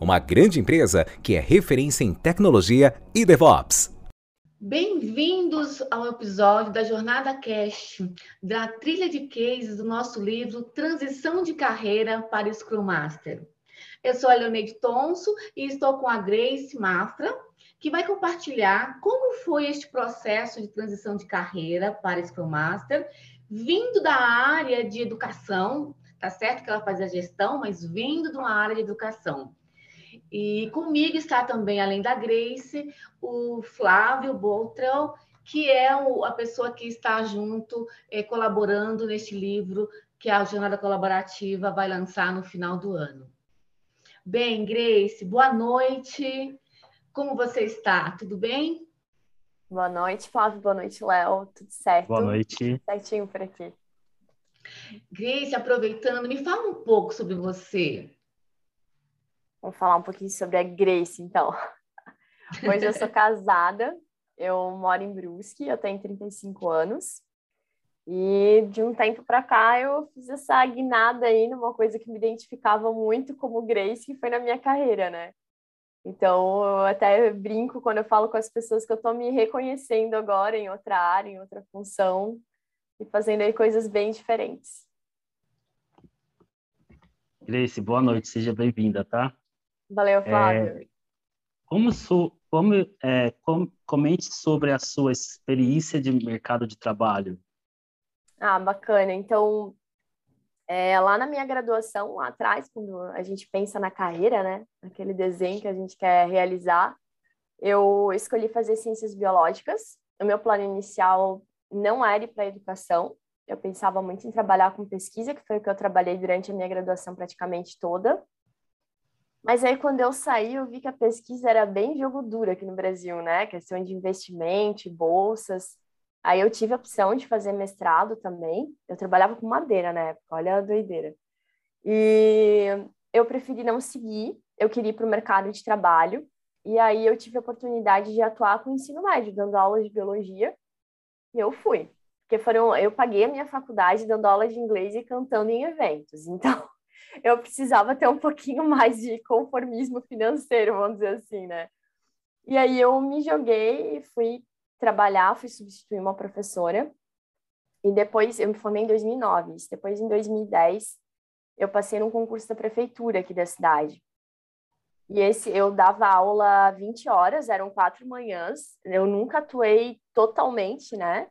uma grande empresa que é referência em tecnologia e DevOps. Bem-vindos ao episódio da Jornada Cast, da trilha de cases do nosso livro Transição de Carreira para Scrum Master. Eu sou a Leoneide Tonso e estou com a Grace Mafra, que vai compartilhar como foi este processo de transição de carreira para Scrum Master vindo da área de educação, tá certo que ela fazia gestão, mas vindo de uma área de educação. E comigo está também, além da Grace, o Flávio Boltrão, que é o, a pessoa que está junto, é, colaborando neste livro que a Jornada Colaborativa vai lançar no final do ano. Bem, Grace, boa noite. Como você está? Tudo bem? Boa noite, Flávio. Boa noite, Léo. Tudo certo? Boa noite. Certinho por aqui. Grace, aproveitando, me fala um pouco sobre você. Vamos falar um pouquinho sobre a Grace, então. Hoje eu sou casada, eu moro em Brusque, eu tenho 35 anos. E de um tempo para cá eu fiz essa guinada aí numa coisa que me identificava muito como Grace, que foi na minha carreira, né? Então, eu até brinco quando eu falo com as pessoas que eu estou me reconhecendo agora em outra área, em outra função, e fazendo aí coisas bem diferentes. Grace, boa noite, seja bem-vinda, tá? Valeu, Flávio. É, como, como é, com, comente sobre a sua experiência de mercado de trabalho. Ah, bacana. Então, é, lá na minha graduação, lá atrás, quando a gente pensa na carreira, né, naquele desenho que a gente quer realizar, eu escolhi fazer ciências biológicas. O meu plano inicial não era ir para educação. Eu pensava muito em trabalhar com pesquisa, que foi o que eu trabalhei durante a minha graduação praticamente toda. Mas aí, quando eu saí, eu vi que a pesquisa era bem jogo duro aqui no Brasil, né? Questão de investimento, bolsas. Aí eu tive a opção de fazer mestrado também. Eu trabalhava com madeira na época, olha a doideira. E eu preferi não seguir, eu queria ir para o mercado de trabalho. E aí eu tive a oportunidade de atuar com o ensino médio, dando aulas de biologia. E eu fui. Porque foram, eu paguei a minha faculdade dando aula de inglês e cantando em eventos. Então, eu precisava ter um pouquinho mais de conformismo financeiro, vamos dizer assim, né? E aí eu me joguei e fui trabalhar, fui substituir uma professora. E depois, eu me formei em 2009. Depois, em 2010, eu passei num concurso da prefeitura aqui da cidade. E esse, eu dava aula 20 horas, eram quatro manhãs. Eu nunca atuei totalmente, né?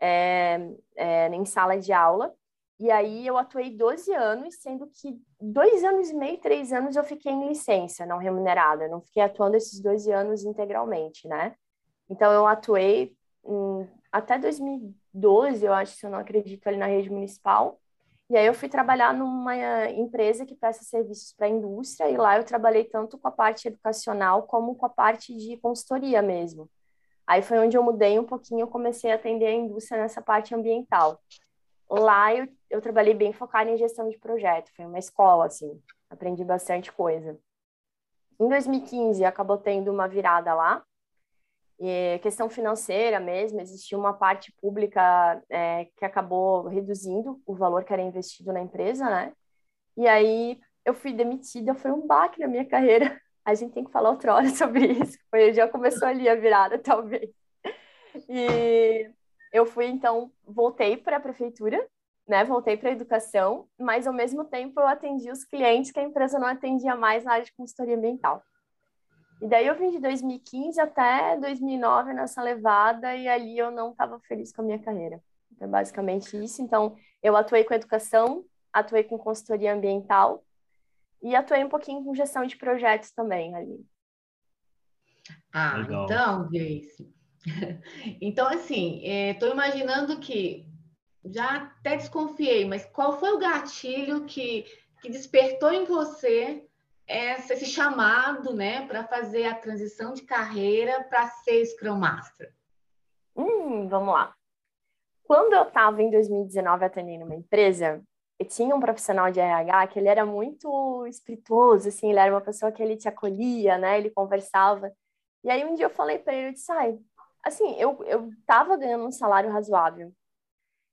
É, é, em sala de aula. E aí eu atuei 12 anos, sendo que dois anos e meio, três anos eu fiquei em licença, não remunerada. Eu não fiquei atuando esses 12 anos integralmente, né? Então, eu atuei até 2012, eu acho, se eu não acredito, ali na rede municipal. E aí eu fui trabalhar numa empresa que presta serviços para a indústria, e lá eu trabalhei tanto com a parte educacional como com a parte de consultoria mesmo. Aí foi onde eu mudei um pouquinho, eu comecei a atender a indústria nessa parte ambiental. Lá eu, eu trabalhei bem focada em gestão de projeto, foi uma escola, assim, aprendi bastante coisa. Em 2015, acabou tendo uma virada lá, e questão financeira mesmo, existia uma parte pública é, que acabou reduzindo o valor que era investido na empresa, né? E aí eu fui demitida, foi um baque na minha carreira. A gente tem que falar outra hora sobre isso, foi já começou ali a virada, talvez. E eu fui, então, voltei para a prefeitura, né? Voltei para a educação, mas ao mesmo tempo eu atendi os clientes que a empresa não atendia mais na área de consultoria ambiental. E daí eu vim de 2015 até 2009 nessa levada e ali eu não estava feliz com a minha carreira. Então, basicamente isso. Então, eu atuei com educação, atuei com consultoria ambiental E atuei um pouquinho com gestão de projetos também ali. Ah, Legal. então, Grace. Então, assim, estou é, imaginando que já até desconfiei, mas qual foi o gatilho que, que despertou em você essa, esse chamado, né, para fazer a transição de carreira para ser Scrum Master? Hum, vamos lá. Quando eu estava em 2019 atendendo uma empresa, eu tinha um profissional de RH que ele era muito espirituoso, assim, ele era uma pessoa que ele te acolhia, né, ele conversava. E aí um dia eu falei para ele, eu disse, ai, assim, eu, eu tava ganhando um salário razoável.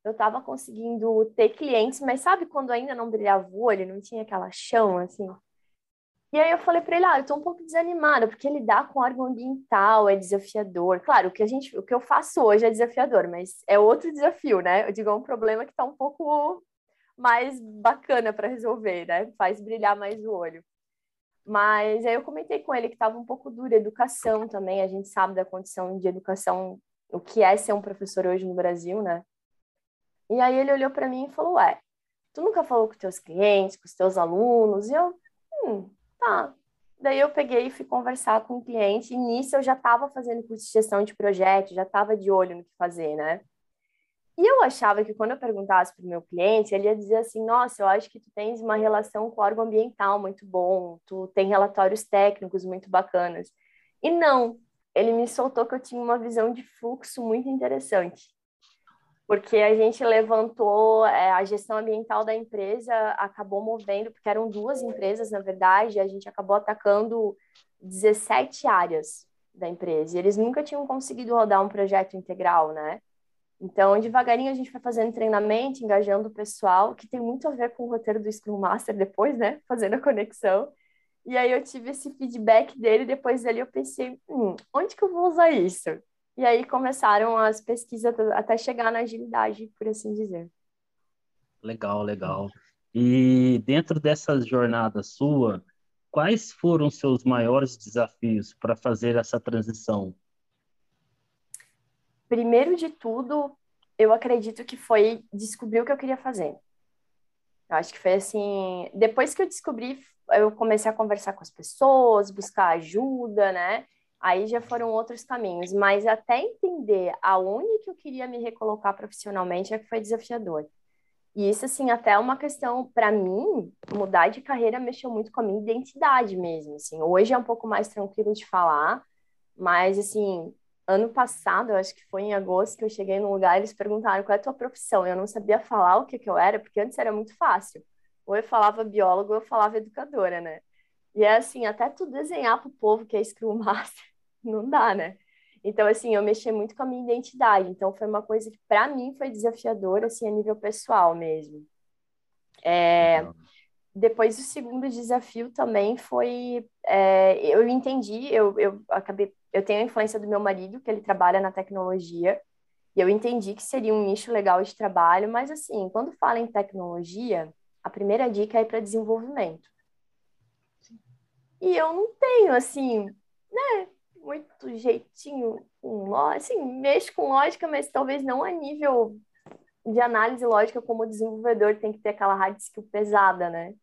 Eu tava conseguindo ter clientes, mas sabe quando ainda não brilhava o olho, não tinha aquela chão, assim? E aí eu falei para ele, ah, eu tô um pouco desanimada, porque lidar com órgão ambiental é desafiador. Claro, o que a gente, o que eu faço hoje é desafiador, mas é outro desafio, né? Eu digo, é um problema que tá um pouco mais bacana para resolver, né? Faz brilhar mais o olho. Mas aí eu comentei com ele que estava um pouco dura a educação também. A gente sabe da condição de educação, o que é ser um professor hoje no Brasil, né? E aí ele olhou para mim e falou: Ué, tu nunca falou com teus clientes, com os teus alunos? E eu, hum, tá. Daí eu peguei e fui conversar com o cliente. E nisso eu já estava fazendo curso de gestão de projeto, já estava de olho no que fazer, né? E eu achava que quando eu perguntasse para o meu cliente, ele ia dizer assim: Nossa, eu acho que tu tens uma relação com o órgão ambiental muito bom, tu tem relatórios técnicos muito bacanas. E não, ele me soltou que eu tinha uma visão de fluxo muito interessante. Porque a gente levantou é, a gestão ambiental da empresa, acabou movendo, porque eram duas empresas, na verdade, a gente acabou atacando 17 áreas da empresa. E eles nunca tinham conseguido rodar um projeto integral, né? Então, devagarinho a gente vai fazendo treinamento, engajando o pessoal, que tem muito a ver com o roteiro do Scrum Master depois, né? Fazendo a conexão. E aí eu tive esse feedback dele, depois dele eu pensei, hum, onde que eu vou usar isso? E aí começaram as pesquisas até chegar na agilidade, por assim dizer. Legal, legal. E dentro dessa jornada sua, quais foram seus maiores desafios para fazer essa transição? Primeiro de tudo, eu acredito que foi descobrir o que eu queria fazer. Eu acho que foi assim, depois que eu descobri, eu comecei a conversar com as pessoas, buscar ajuda, né? Aí já foram outros caminhos, mas até entender aonde que eu queria me recolocar profissionalmente é que foi desafiador. E isso, assim, até é uma questão, para mim, mudar de carreira mexeu muito com a minha identidade mesmo, assim. Hoje é um pouco mais tranquilo de falar, mas, assim, ano passado, eu acho que foi em agosto, que eu cheguei num lugar eles perguntaram qual é a tua profissão. Eu não sabia falar o que, que eu era, porque antes era muito fácil. Ou eu falava biólogo, ou eu falava educadora, né? E é assim, até tu desenhar pro povo que é Scrum Master, não dá, né? Então, assim, eu mexi muito com a minha identidade. Então, foi uma coisa que, para mim, foi desafiadora, assim, a nível pessoal mesmo. É... Depois, o segundo desafio também foi... É... eu entendi, eu, eu acabei eu tenho a influência do meu marido, que ele trabalha na tecnologia, e eu entendi que seria um nicho legal de trabalho, mas assim, quando fala em tecnologia, a primeira dica é para desenvolvimento. E eu não tenho, assim, né, muito jeitinho com assim, mexo com lógica, mas talvez não a nível de análise lógica como desenvolvedor tem que ter aquela hard skill pesada, né?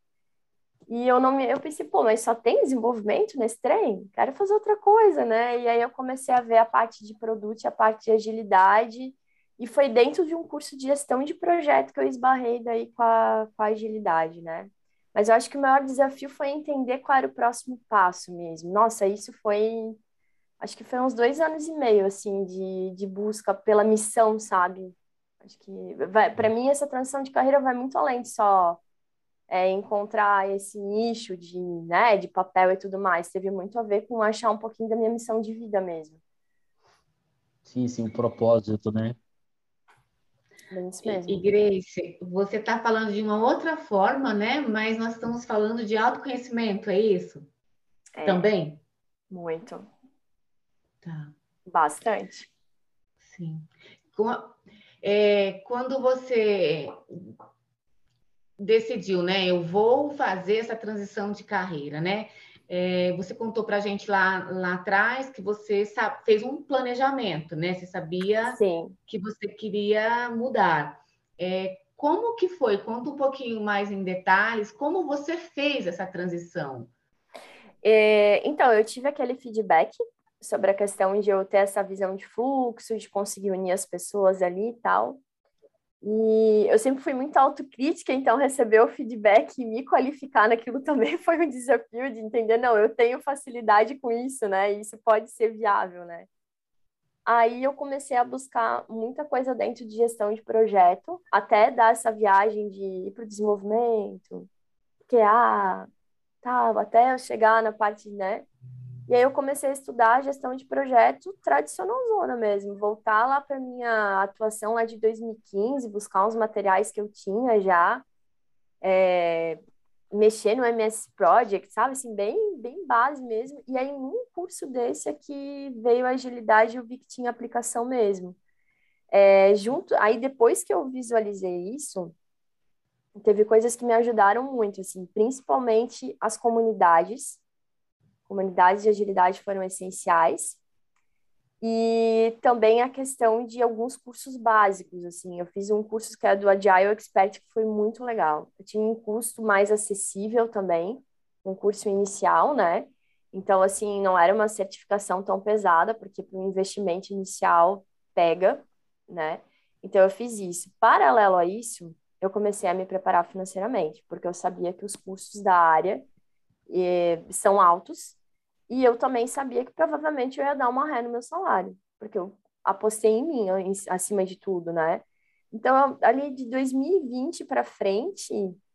E eu não me, eu pensei, pô, mas só tem desenvolvimento nesse trem? Quero fazer outra coisa, né? E aí eu comecei a ver a parte de produto, a parte de agilidade, e foi dentro de um curso de gestão de projeto que eu esbarrei daí com a, com a agilidade, né? Mas eu acho que o maior desafio foi entender qual era o próximo passo mesmo. Nossa, isso foi, acho que foi uns dois anos e meio, assim, de, de busca pela missão, sabe? Acho que, para mim, essa transição de carreira vai muito além de só é, encontrar esse nicho de, né, de papel e tudo mais. Teve muito a ver com achar um pouquinho da minha missão de vida mesmo. Sim, sim, um propósito, né? E, Grace, você está falando de uma outra forma, né? Mas nós estamos falando de autoconhecimento, é isso? É, Também? Muito. Tá. Bastante. Sim. É, quando você decidiu, né? Eu vou fazer essa transição de carreira, né? É, você contou para a gente lá, lá atrás que você sabe, fez um planejamento, né? Você sabia Sim. que você queria mudar. É, Como que foi? Conta um pouquinho mais em detalhes, como você fez essa transição? É, então, eu tive aquele feedback sobre a questão de eu ter essa visão de fluxo, de conseguir unir as pessoas ali e tal. E eu sempre fui muito autocrítica, então receber o feedback e me qualificar naquilo também foi um desafio de entender, não, eu tenho facilidade com isso, né? Isso pode ser viável, né? Aí eu comecei a buscar muita coisa dentro de gestão de projeto, até dar essa viagem de ir para o desenvolvimento, QA, tal, até eu chegar na parte, né, e aí eu comecei a estudar gestão de projeto tradicional zona mesmo, voltar lá para minha atuação lá de 2015, buscar uns materiais que eu tinha já, é, mexer no MS Project, sabe, assim, bem, bem base mesmo. E aí num curso desse aqui veio a agilidade, eu vi que tinha aplicação mesmo. É, junto, aí depois que eu visualizei isso, teve coisas que me ajudaram muito, assim, principalmente as comunidades comunidades de agilidade foram essenciais. E também a questão de alguns cursos básicos, assim, eu fiz um curso que é do Agile Expert, que foi muito legal. Eu tinha um custo mais acessível também, um curso inicial, né? Então, assim, não era uma certificação tão pesada, porque para o investimento inicial pega, né? Então, eu fiz isso. Paralelo a isso, eu comecei a me preparar financeiramente, porque eu sabia que os custos da área eh, são altos e eu também sabia que provavelmente eu ia dar uma ré no meu salário, porque eu apostei em mim acima de tudo, né? Então, ali de 2020 para frente,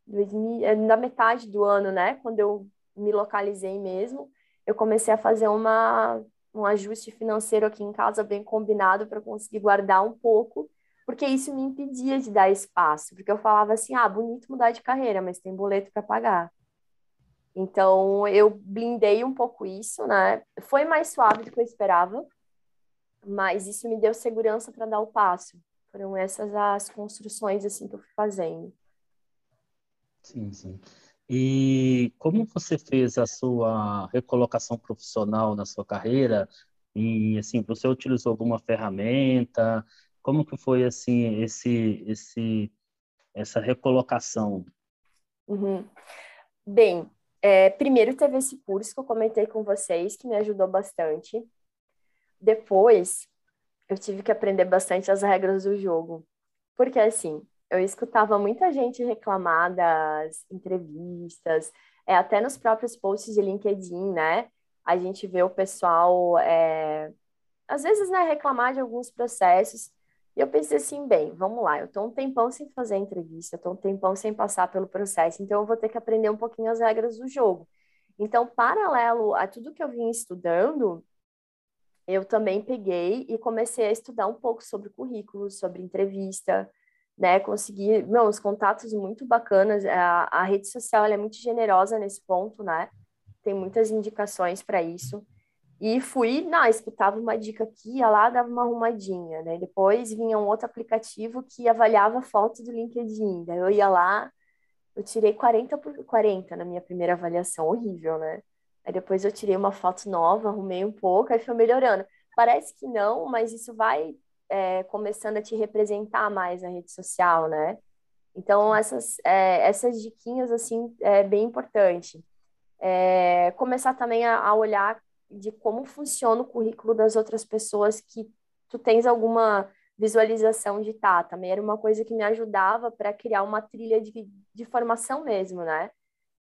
2000, é, na metade do ano, né, quando eu me localizei mesmo, eu comecei a fazer uma, um ajuste financeiro aqui em casa bem combinado para conseguir guardar um pouco, porque isso me impedia de dar espaço, porque eu falava assim: ah, bonito mudar de carreira, mas tem boleto para pagar. Então, eu blindei um pouco isso, né? Foi mais suave do que eu esperava, mas isso me deu segurança para dar o passo. Foram essas as construções assim que eu fui fazendo. Sim, sim. E como você fez a sua recolocação profissional na sua carreira? E assim, você utilizou alguma ferramenta? Como que foi assim esse esse essa recolocação? Uhum. Bem, é, primeiro teve esse curso que eu comentei com vocês, que me ajudou bastante. Depois, eu tive que aprender bastante as regras do jogo. Porque, assim, eu escutava muita gente reclamar das entrevistas, é, até nos próprios posts de LinkedIn, né? A gente vê o pessoal, é, às vezes, né, reclamar de alguns processos. E eu pensei assim, bem, vamos lá, eu estou um tempão sem fazer entrevista, estou um tempão sem passar pelo processo, então eu vou ter que aprender um pouquinho as regras do jogo. Então, paralelo a tudo que eu vim estudando, eu também peguei e comecei a estudar um pouco sobre currículo, sobre entrevista, né? Consegui, não, os contatos muito bacanas. A, a rede social é muito generosa nesse ponto, né? Tem muitas indicações para isso. E fui, não, escutava uma dica aqui, ia lá, dava uma arrumadinha, né? Depois vinha um outro aplicativo que avaliava foto do LinkedIn. Daí eu ia lá, eu tirei 40 por 40 na minha primeira avaliação, horrível, né? Aí depois eu tirei uma foto nova, arrumei um pouco, aí foi melhorando. Parece que não, mas isso vai é, começando a te representar mais na rede social, né? Então, essas, é, essas diquinhas, assim, é bem importante. É, começar também a, a olhar de como funciona o currículo das outras pessoas que tu tens alguma visualização de tá, também era uma coisa que me ajudava para criar uma trilha de, de formação mesmo, né?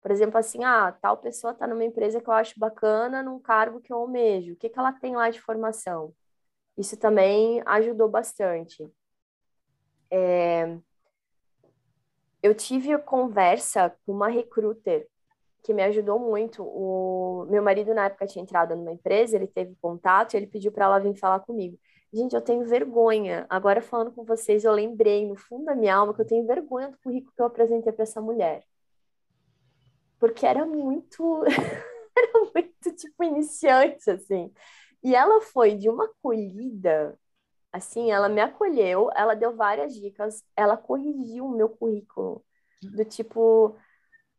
Por exemplo, assim, ah, tal pessoa está numa empresa que eu acho bacana, num cargo que eu almejo, o que, que ela tem lá de formação? Isso também ajudou bastante. É... Eu tive conversa com uma recruiter que me ajudou muito. O meu marido, na época, tinha entrado numa empresa, ele teve contato e ele pediu para ela vir falar comigo. Gente, eu tenho vergonha. Agora, falando com vocês, eu lembrei no fundo da minha alma que eu tenho vergonha do currículo que eu apresentei para essa mulher. Porque era muito. era muito, tipo, iniciante, assim. E ela foi de uma acolhida, assim, ela me acolheu, ela deu várias dicas, ela corrigiu o meu currículo. Do tipo,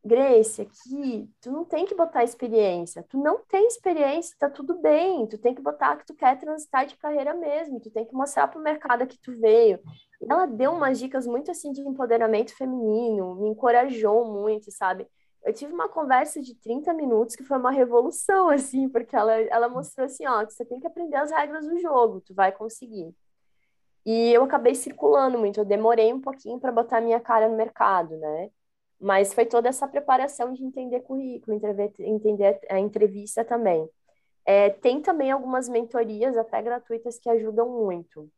Grace, aqui, tu não tem que botar experiência. Tu não tem experiência, tá tudo bem. Tu tem que botar que tu quer transitar de carreira mesmo. Tu tem que mostrar pro mercado que tu veio. E ela deu umas dicas muito assim de empoderamento feminino, me encorajou muito, sabe? Eu tive uma conversa de 30 minutos que foi uma revolução, assim, porque ela, ela mostrou assim, ó, você tem que aprender as regras do jogo, tu vai conseguir. E eu acabei circulando muito, eu demorei um pouquinho para botar minha cara no mercado, né? Mas foi toda essa preparação de entender currículo, entender a entrevista também. É, tem também algumas mentorias, até gratuitas, que ajudam muito.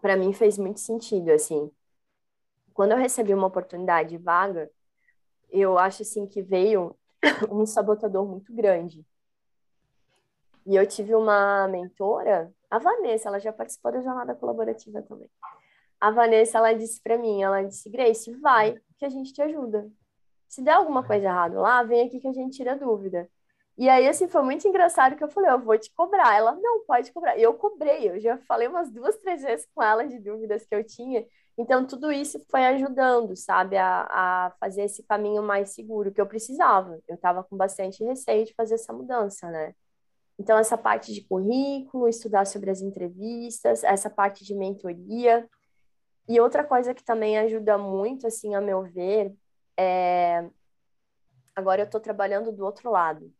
Para mim fez muito sentido, assim. Quando eu recebi uma oportunidade vaga, eu acho, assim, que veio um sabotador muito grande. E eu tive uma mentora, a Vanessa, ela já participou da jornada colaborativa também. A Vanessa, ela disse para mim, ela disse, Grace, vai, que a gente te ajuda. Se der alguma coisa errada lá, vem aqui que a gente tira dúvida. E aí, assim, foi muito engraçado que eu falei, eu vou te cobrar. Ela, não, pode cobrar. E eu cobrei, eu já falei umas duas, três vezes com ela de dúvidas que eu tinha. Então, tudo isso foi ajudando, sabe, a, a fazer esse caminho mais seguro que eu precisava. Eu estava com bastante receio de fazer essa mudança, né? Então, essa parte de currículo, estudar sobre as entrevistas, essa parte de mentoria, e outra coisa que também ajuda muito, assim, a meu ver, é... Agora eu estou trabalhando do outro lado.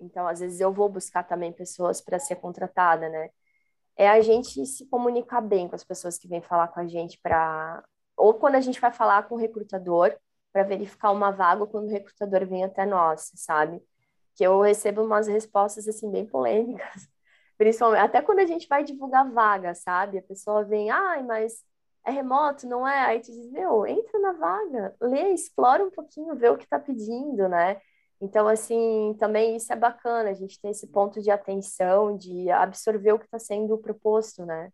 Então, às vezes eu vou buscar também pessoas para ser contratada, né? É a gente se comunicar bem com as pessoas que vêm falar com a gente para ou quando a gente vai falar com o recrutador para verificar uma vaga ou quando o recrutador vem até nós, sabe? Que eu recebo umas respostas assim bem polêmicas, principalmente até quando a gente vai divulgar vaga, sabe? A pessoa vem, ai, mas é remoto, não é? Aí tu diz, meu, entra na vaga, lê, explora um pouquinho, vê o que está pedindo, né? Então, assim, também isso é bacana, a gente tem esse ponto de atenção, de absorver o que está sendo proposto, né?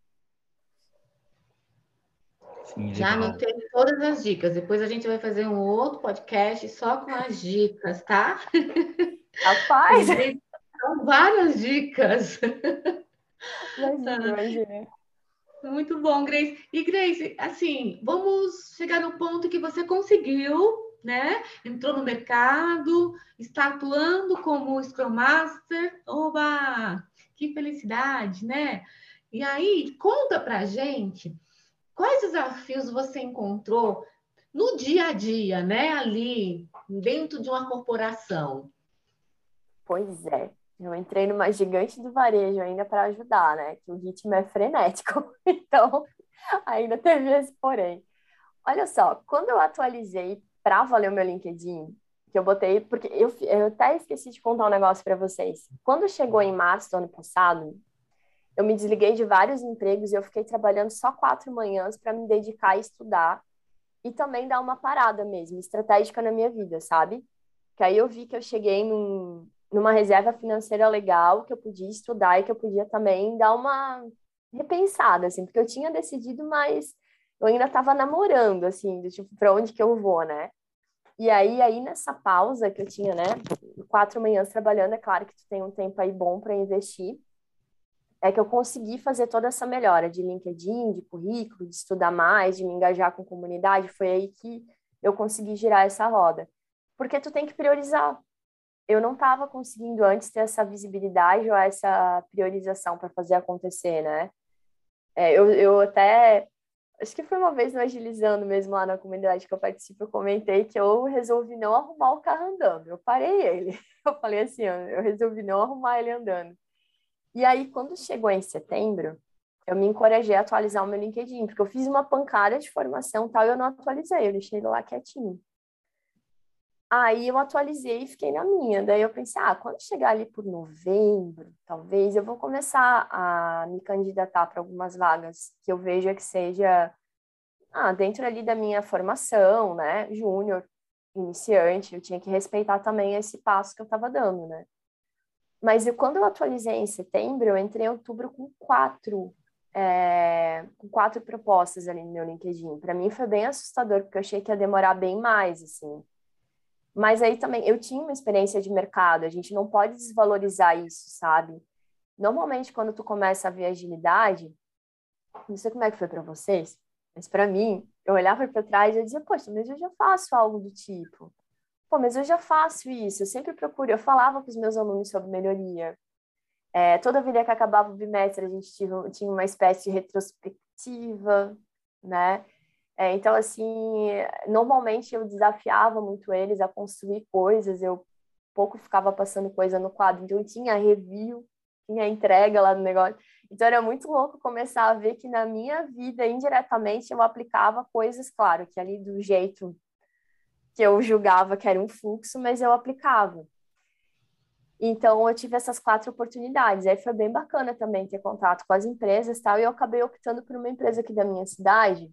Sim, Já anotei todas as dicas. Depois a gente vai fazer um outro podcast só com as dicas, tá? Rapaz! São várias dicas. Imagina, imagina. Muito bom, Grace. E Grace, assim, vamos chegar no ponto que você conseguiu, né? Entrou no mercado, está atuando como Scrum Master. Oba! Que felicidade, né? E aí, conta pra gente quais desafios você encontrou no dia a dia, né? Ali, dentro de uma corporação. Pois é. Eu entrei numa gigante do varejo ainda para ajudar, né? Que o ritmo é frenético. Então, ainda teve esse porém. Olha só, quando eu atualizei para valer o meu LinkedIn, que eu botei, porque eu, eu até esqueci de contar um negócio para vocês. Quando chegou em março do ano passado, eu me desliguei de vários empregos e eu fiquei trabalhando só quatro manhãs para me dedicar a estudar e também dar uma parada mesmo, estratégica na minha vida, sabe? Que aí eu vi que eu cheguei num, numa reserva financeira legal que eu podia estudar e que eu podia também dar uma repensada, assim, porque eu tinha decidido, mas eu ainda estava namorando, assim, do tipo, para onde que eu vou, né? E aí, aí nessa pausa que eu tinha, né, quatro manhãs trabalhando, é claro que tu tem um tempo aí bom para investir, é que eu consegui fazer toda essa melhora de LinkedIn, de currículo, de estudar mais, de me engajar com comunidade, foi aí que eu consegui girar essa roda. Porque tu tem que priorizar, eu não estava conseguindo antes ter essa visibilidade ou essa priorização para fazer acontecer, né? É, eu, eu até, acho que foi uma vez no Agilizando mesmo lá na comunidade que eu participo, eu comentei que eu resolvi não arrumar o carro andando, eu parei ele. Eu falei assim, eu resolvi não arrumar ele andando. E aí, quando chegou em setembro, eu me encorajei a atualizar o meu LinkedIn, porque eu fiz uma pancada de formação tal e eu não atualizei, eu deixei ele lá quietinho. Aí eu atualizei e fiquei na minha. Daí eu pensei, ah, quando chegar ali por novembro, talvez eu vou começar a me candidatar para algumas vagas que eu veja que seja ah, dentro ali da minha formação, né? Júnior, iniciante, eu tinha que respeitar também esse passo que eu estava dando, né? Mas eu, quando eu atualizei em setembro, eu entrei em outubro com quatro, é, com quatro propostas ali no meu LinkedIn. Para mim foi bem assustador, porque eu achei que ia demorar bem mais, assim. Mas aí também, eu tinha uma experiência de mercado, a gente não pode desvalorizar isso, sabe? Normalmente, quando tu começa a ver agilidade, não sei como é que foi para vocês, mas para mim, eu olhava para trás e eu dizia, poxa, mas eu já faço algo do tipo. pô, mas eu já faço isso, eu sempre procuro, eu falava com os meus alunos sobre melhoria. É, toda vida que acabava o bimestre, a gente tinha, tinha uma espécie de retrospectiva, né? É, então, assim, normalmente eu desafiava muito eles a construir coisas, eu pouco ficava passando coisa no quadro, então tinha review, tinha entrega lá no negócio. Então era muito louco começar a ver que na minha vida, indiretamente, eu aplicava coisas, claro, que ali do jeito que eu julgava que era um fluxo, mas eu aplicava. Então eu tive essas quatro oportunidades. Aí foi bem bacana também ter contato com as empresas, tal, e eu acabei optando por uma empresa aqui da minha cidade,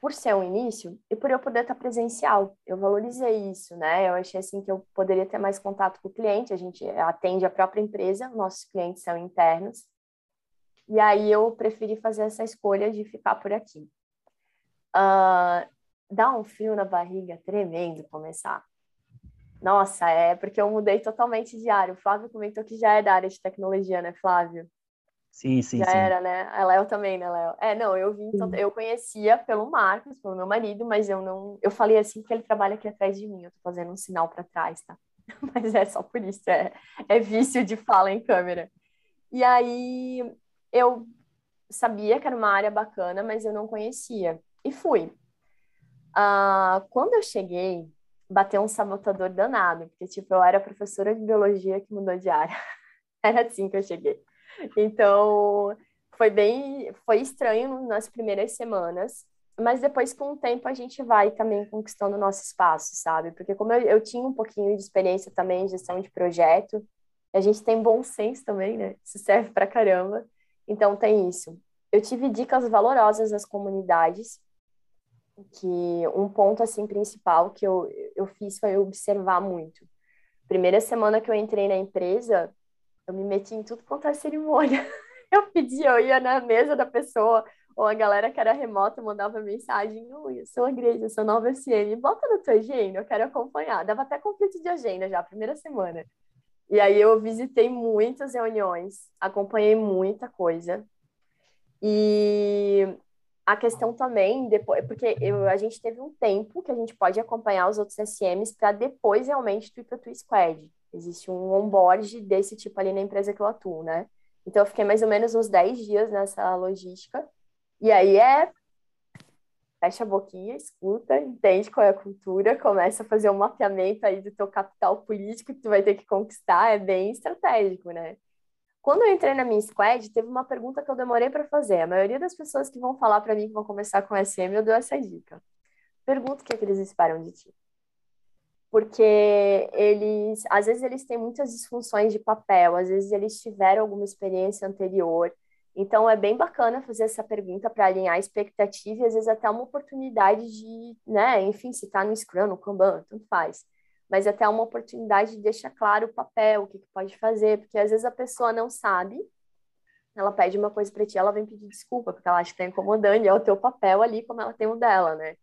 por ser um início e por eu poder estar presencial. Eu valorizei isso, né? Eu achei assim que eu poderia ter mais contato com o cliente. A gente atende a própria empresa, nossos clientes são internos. E aí eu preferi fazer essa escolha de ficar por aqui. Uh, dá um frio na barriga tremendo começar. Nossa, é porque eu mudei totalmente de área. O Flávio comentou que já é da área de tecnologia, né, Flávio? Sim, sim, Já sim. era, né? A Léo também, né, Léo? É, não, eu vim, então, eu conhecia pelo Marcos, pelo meu marido, mas eu não, eu falei assim porque ele trabalha aqui atrás de mim, eu tô fazendo um sinal para trás, tá? Mas é só por isso, é, é vício de fala em câmera. E aí eu sabia que era uma área bacana, mas eu não conhecia. E fui. Ah, quando eu cheguei, bateu um sabotador danado, porque, tipo, eu era professora de biologia que mudou de área. Era assim que eu cheguei. Então, foi bem, foi estranho nas primeiras semanas, mas depois com o tempo a gente vai também conquistando o nosso espaço, sabe? Porque como eu, eu tinha um pouquinho de experiência também em gestão de projeto, a gente tem bom senso também, né? Isso serve pra caramba. Então tem isso. Eu tive dicas valorosas das comunidades, que um ponto assim principal que eu, eu fiz foi observar muito. Primeira semana que eu entrei na empresa, eu me meti em tudo quanto é cerimônia. Eu pedi, eu ia na mesa da pessoa, ou a galera que era remota mandava mensagem: Oi, eu sou a Grace, eu sou nova SM, bota na tua agenda, eu quero acompanhar. Dava até conflito de agenda já, primeira semana. E aí eu visitei muitas reuniões, acompanhei muita coisa. E a questão também, depois, porque eu, a gente teve um tempo que a gente pode acompanhar os outros SMs para depois realmente tu ir para tua squad. Existe um onboard desse tipo ali na empresa que eu atuo, né? Então, eu fiquei mais ou menos uns 10 dias nessa logística. E aí é fecha a boquinha, escuta, entende qual é a cultura, começa a fazer um mapeamento aí do teu capital político que tu vai ter que conquistar, é bem estratégico, né? Quando eu entrei na minha squad, teve uma pergunta que eu demorei para fazer. A maioria das pessoas que vão falar para mim que vão começar com SM, eu dou essa dica. Pergunta o que, é que eles esperam de ti porque eles, às vezes eles têm muitas disfunções de papel, às vezes eles tiveram alguma experiência anterior. Então é bem bacana fazer essa pergunta para alinhar a expectativa e às vezes até uma oportunidade de, né, enfim, se está no Scrum, no Kanban, tanto faz. Mas até uma oportunidade de deixar claro o papel, o que, que pode fazer, porque às vezes a pessoa não sabe, ela pede uma coisa para ti, ela vem pedir desculpa, porque ela acha que está incomodando, e é o teu papel ali como ela tem o dela, né?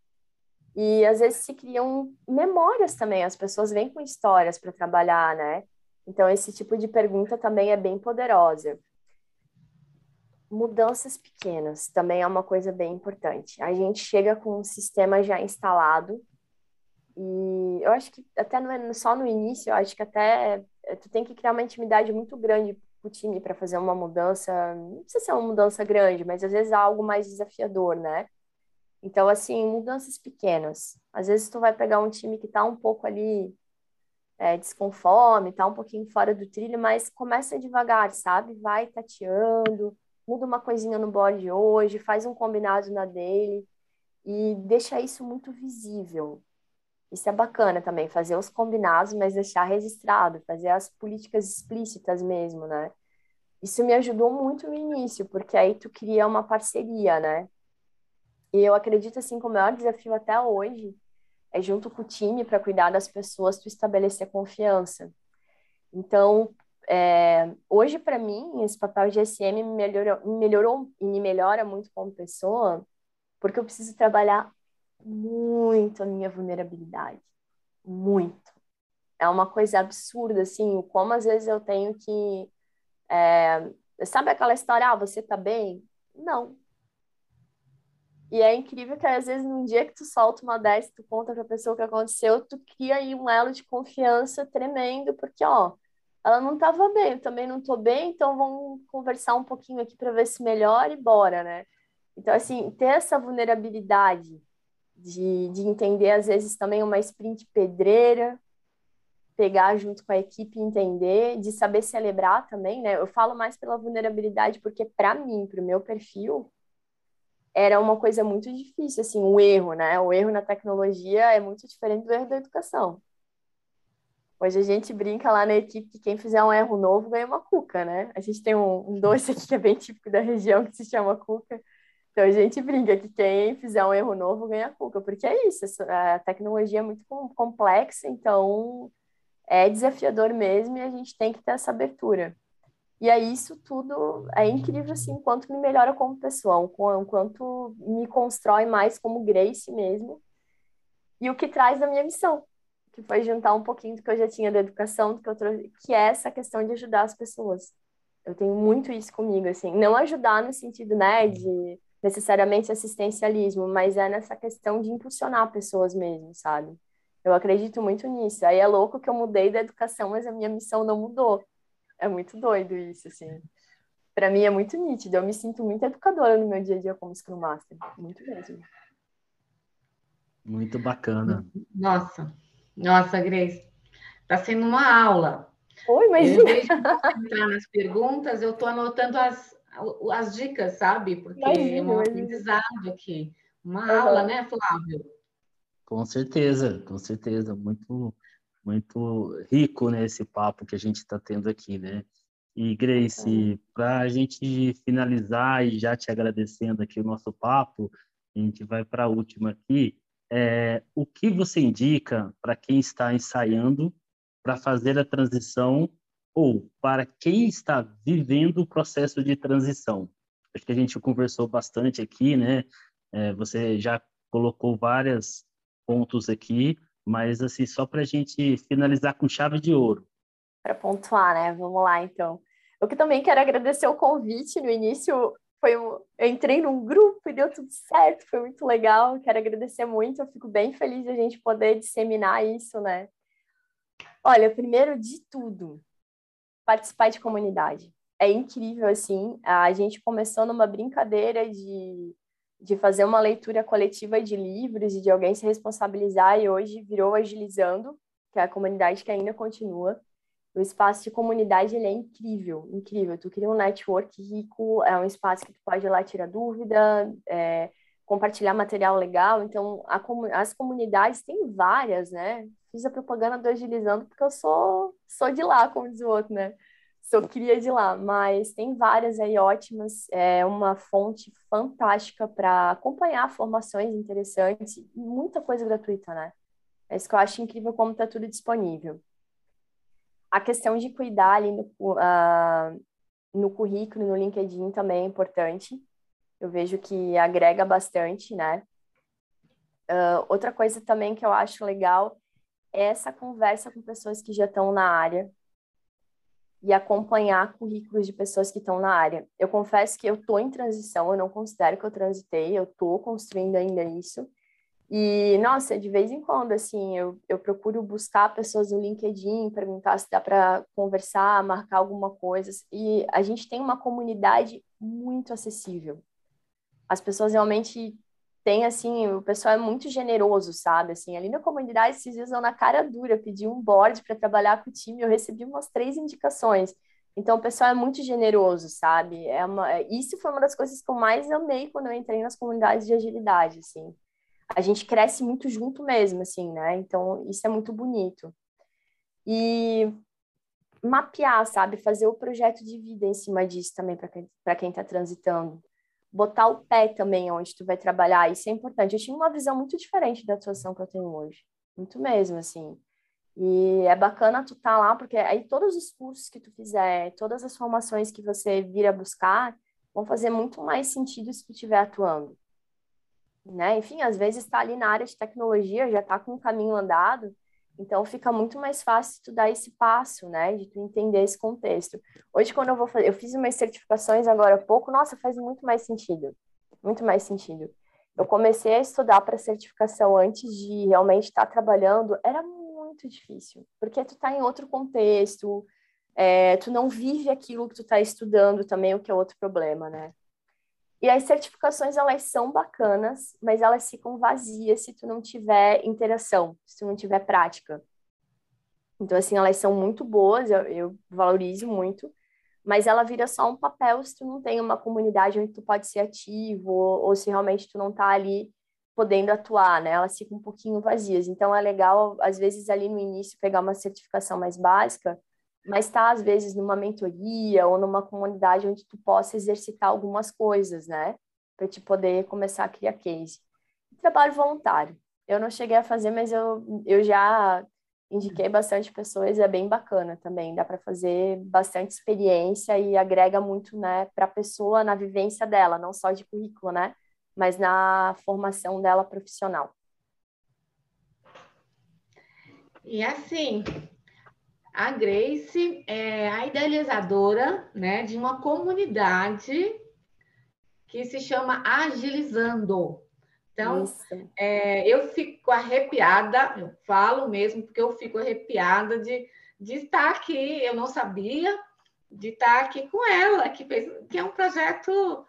E às vezes se criam memórias também, as pessoas vêm com histórias para trabalhar, né? Então esse tipo de pergunta também é bem poderosa. Mudanças pequenas também é uma coisa bem importante. A gente chega com um sistema já instalado e eu acho que até não é só no início, eu acho que até eh, tu tem que criar uma intimidade muito grande o time para fazer uma mudança, não precisa ser uma mudança grande, mas às vezes é algo mais desafiador, né? Então, assim, mudanças pequenas. Às vezes tu vai pegar um time que está um pouco ali é, desconforme, está um pouquinho fora do trilho, mas começa devagar, sabe? Vai tateando, muda uma coisinha no board hoje, faz um combinado na dele e deixa isso muito visível. Isso é bacana também, fazer os combinados, mas deixar registrado, fazer as políticas explícitas mesmo, né? Isso me ajudou muito no início, porque aí tu cria uma parceria, né? E eu acredito assim que o maior desafio até hoje é junto com o time para cuidar das pessoas, tu estabelecer confiança. Então, é, hoje para mim esse papel de SM me melhorou, me melhorou e me melhora muito como pessoa, porque eu preciso trabalhar muito a minha vulnerabilidade, muito. É uma coisa absurda assim, como às vezes eu tenho que é, sabe aquela história, ah, você tá bem? Não, E é incrível que às vezes num dia que tu solta uma dessa, tu conta pra pessoa o que aconteceu, tu cria aí um elo de confiança tremendo, porque ó, ela não estava bem, eu também não estou bem, então vamos conversar um pouquinho aqui para ver se melhora e bora, né? Então, assim, ter essa vulnerabilidade de, de entender, às vezes, também uma sprint pedreira, pegar junto com a equipe entender, de saber celebrar também, né? Eu falo mais pela vulnerabilidade porque, para mim, para o meu perfil, era uma coisa muito difícil, assim, o erro, né? O erro na tecnologia é muito diferente do erro da educação. Hoje a gente brinca lá na equipe que quem fizer um erro novo ganha uma cuca, né? A gente tem um, um doce aqui que é bem típico da região que se chama cuca. Então a gente brinca que quem fizer um erro novo ganha cuca, porque é isso, a tecnologia é muito complexa, então é desafiador mesmo e a gente tem que ter essa abertura. E aí isso tudo é incrível, assim, enquanto me melhora como pessoa, enquanto me constrói mais como Grace mesmo, e o que traz da minha missão, que foi juntar um pouquinho do que eu já tinha da educação, do que eu trouxe, que é essa questão de ajudar as pessoas. Eu tenho muito isso comigo, assim, não ajudar no sentido, né, de necessariamente assistencialismo, mas é nessa questão de impulsionar pessoas mesmo, sabe? Eu acredito muito nisso. Aí é louco que eu mudei da educação, mas a minha missão não mudou. É muito doido isso, assim. Para mim é muito nítido. Eu me sinto muito educadora no meu dia a dia como Scrum Master. Muito mesmo. Muito bacana. Nossa, nossa, Grace, está sendo uma aula. Oi, imagina. Eu, entrar nas perguntas, eu estou anotando as, as dicas, sabe? Porque imagina, é um aprendizado aqui. Uma uhum. aula, né, Flávio? Com certeza, com certeza. Muito, muito rico, né, esse papo que a gente está tendo aqui, né? E, Grace, para a gente finalizar e já te agradecendo aqui o nosso papo, a gente vai para a última aqui é, o que você indica para quem está ensaiando para fazer a transição ou para quem está vivendo o processo de transição? Acho que a gente conversou bastante aqui, né? É, você já colocou vários pontos aqui, mas assim só para a gente finalizar com chave de ouro. Para pontuar, né? Vamos lá, então. Eu que também quero agradecer o convite no início foi um, eu entrei num grupo e deu tudo certo, foi muito legal. Quero agradecer muito, eu fico bem feliz de a gente poder disseminar isso, né? Olha, primeiro de tudo, participar de comunidade. É incrível, assim, a gente começou numa brincadeira de, de fazer uma leitura coletiva de livros e de alguém se responsabilizar, e hoje virou Agilizando, que é a comunidade que ainda continua o espaço de comunidade ele é incrível, incrível. Tu cria um network rico, é um espaço que tu pode ir lá tirar dúvida, é, compartilhar material legal. Então, a, as comunidades tem várias, né? Fiz a propaganda do Agilizando porque eu sou, sou de lá, como diz o outro, né? Sou cria de lá, mas tem várias aí ótimas, é uma fonte fantástica para acompanhar formações interessantes, muita coisa gratuita, né? É isso que eu acho incrível como está tudo disponível a questão de cuidar ali no, uh, no currículo, no LinkedIn também é importante. Eu vejo que agrega bastante, né? Uh, outra coisa também que eu acho legal é essa conversa com pessoas que já estão na área e acompanhar currículos de pessoas que estão na área. Eu confesso que eu estou em transição, eu não considero que eu transitei, eu estou construindo ainda isso. E, nossa, de vez em quando, assim, eu, eu procuro buscar pessoas no LinkedIn, perguntar se dá para conversar, marcar alguma coisa. E a gente tem uma comunidade muito acessível. As pessoas realmente têm, assim, o pessoal é muito generoso, sabe? Assim, ali na comunidade, esses dias eu na cara dura, pedi um board para trabalhar com o time, eu recebi umas três indicações. Então, o pessoal é muito generoso, sabe? É uma, isso foi uma das coisas que eu mais amei quando eu entrei nas comunidades de agilidade, assim a gente cresce muito junto mesmo, assim, né? Então, isso é muito bonito. E mapear, sabe? Fazer o projeto de vida em cima disso também para quem está transitando. Botar o pé também onde tu vai trabalhar, isso é importante. Eu tinha uma visão muito diferente da atuação que eu tenho hoje. Muito mesmo, assim. E é bacana tu estar tá lá, porque aí todos os cursos que tu fizer, todas as formações que você vir a buscar, vão fazer muito mais sentido se tu estiver atuando né? Enfim, às vezes está ali na área de tecnologia, já está com um caminho andado, então fica muito mais fácil tu dar esse passo, né? De tu entender esse contexto. Hoje, quando eu vou fazer, eu fiz umas certificações agora há pouco, nossa, faz muito mais sentido. Muito mais sentido. eu comecei a estudar para certificação antes de realmente estar tá trabalhando, era muito difícil, porque tu está em outro contexto, é, tu não vive aquilo que tu está estudando também, o que é outro problema, né? E as certificações, elas são bacanas, mas elas ficam vazias se tu não tiver interação, se tu não tiver prática. Então, assim, elas são muito boas, eu, eu valorizo muito, mas ela vira só um papel se tu não tem uma comunidade onde tu pode ser ativo, ou, ou se realmente tu não tá ali podendo atuar, né? Elas ficam um pouquinho vazias. Então, é legal, às vezes, ali no início, pegar uma certificação mais básica, mas tá, às vezes, numa mentoria ou numa comunidade onde tu possa exercitar algumas coisas, né? Para te poder começar a criar case. Trabalho voluntário. Eu não cheguei a fazer, mas eu, eu já indiquei bastante pessoas, é bem bacana também. Dá para fazer bastante experiência e agrega muito, né, para a pessoa na vivência dela, não só de currículo, né? Mas na formação dela profissional. E assim, a Grace é a idealizadora né, de uma comunidade que se chama Agilizando. Então, é, eu fico arrepiada, eu falo mesmo, porque eu fico arrepiada de, de estar aqui. Eu não sabia de estar aqui com ela, que, fez, que é um projeto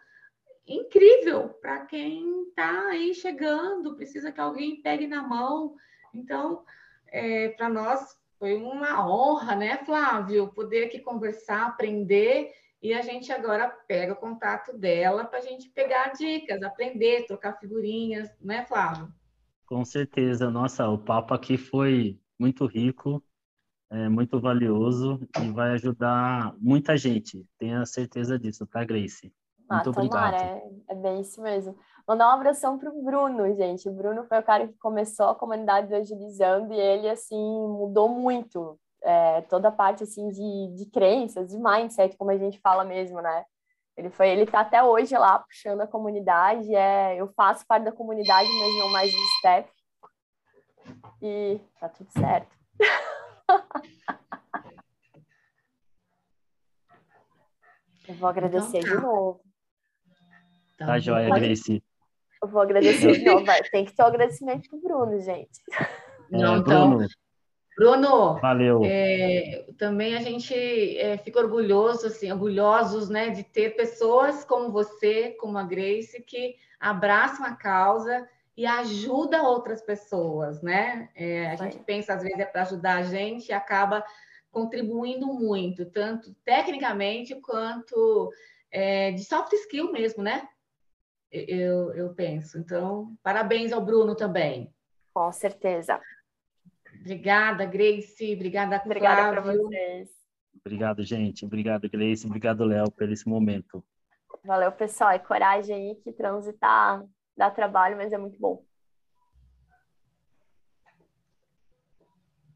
incrível para quem está aí chegando, precisa que alguém pegue na mão. Então, é, para nós foi uma honra, né, Flávio, poder aqui conversar, aprender, e a gente agora pega o contato dela para a gente pegar dicas, aprender, trocar figurinhas, né, Flávio? Com certeza. Nossa, o papo aqui foi muito rico, é muito valioso e vai ajudar muita gente. Tenha certeza disso, tá, Grace? Muito ah, obrigado. É, é bem isso mesmo. Mandar um abração para o Bruno, gente. O Bruno foi o cara que começou a comunidade do Agilizando e ele, assim, mudou muito é, toda a parte, assim, de, de crenças, de mindset, como a gente fala mesmo, né? Ele foi, ele tá até hoje lá puxando a comunidade. É, eu faço parte da comunidade, mas não mais do staff. E tá tudo certo. eu vou agradecer então, tá. de novo. Tá, joia, Grace. Vou agradecer de novo. Tem que ter um agradecimento pro Bruno, gente. Não, é, então, Bruno. Bruno, valeu. É, também a gente é, fica orgulhoso, assim, orgulhosos, né, de ter pessoas como você, como a Grace, que abraçam a causa e ajuda outras pessoas, né? É, a gente pensa às vezes é para ajudar a gente e acaba contribuindo muito, tanto tecnicamente quanto é, de soft skill mesmo, né? Eu, eu penso. Então, parabéns ao Bruno também. Com certeza. Obrigada, Grace. Obrigada, Obrigada para vocês. Obrigado, gente. Obrigado, Grace. Obrigado, Léo, por esse momento. Valeu, pessoal. É coragem aí que transitar dá trabalho, mas é muito bom.